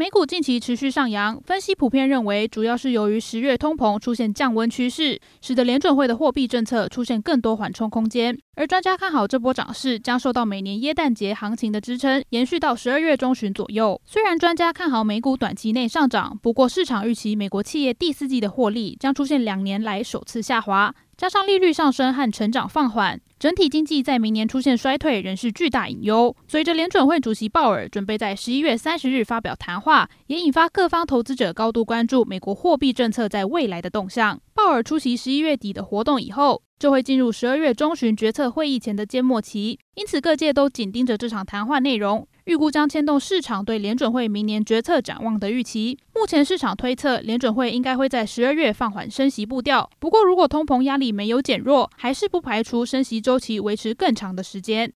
美股近期持续上扬，分析普遍认为，主要是由于十月通膨出现降温趋势，使得联准会的货币政策出现更多缓冲空间。而专家看好这波涨势将受到每年耶诞节行情的支撑，延续到十二月中旬左右。虽然专家看好美股短期内上涨，不过市场预期美国企业第四季的获利将出现两年来首次下滑。加上利率上升和成长放缓，整体经济在明年出现衰退仍是巨大隐忧。随着联准会主席鲍尔准备在十一月三十日发表谈话，也引发各方投资者高度关注美国货币政策在未来的动向。鲍尔出席十一月底的活动以后，就会进入十二月中旬决策会议前的缄默期，因此各界都紧盯着这场谈话内容。预估将牵动市场对联准会明年决策展望的预期。目前市场推测，联准会应该会在十二月放缓升息步调。不过，如果通膨压力没有减弱，还是不排除升息周期维持更长的时间。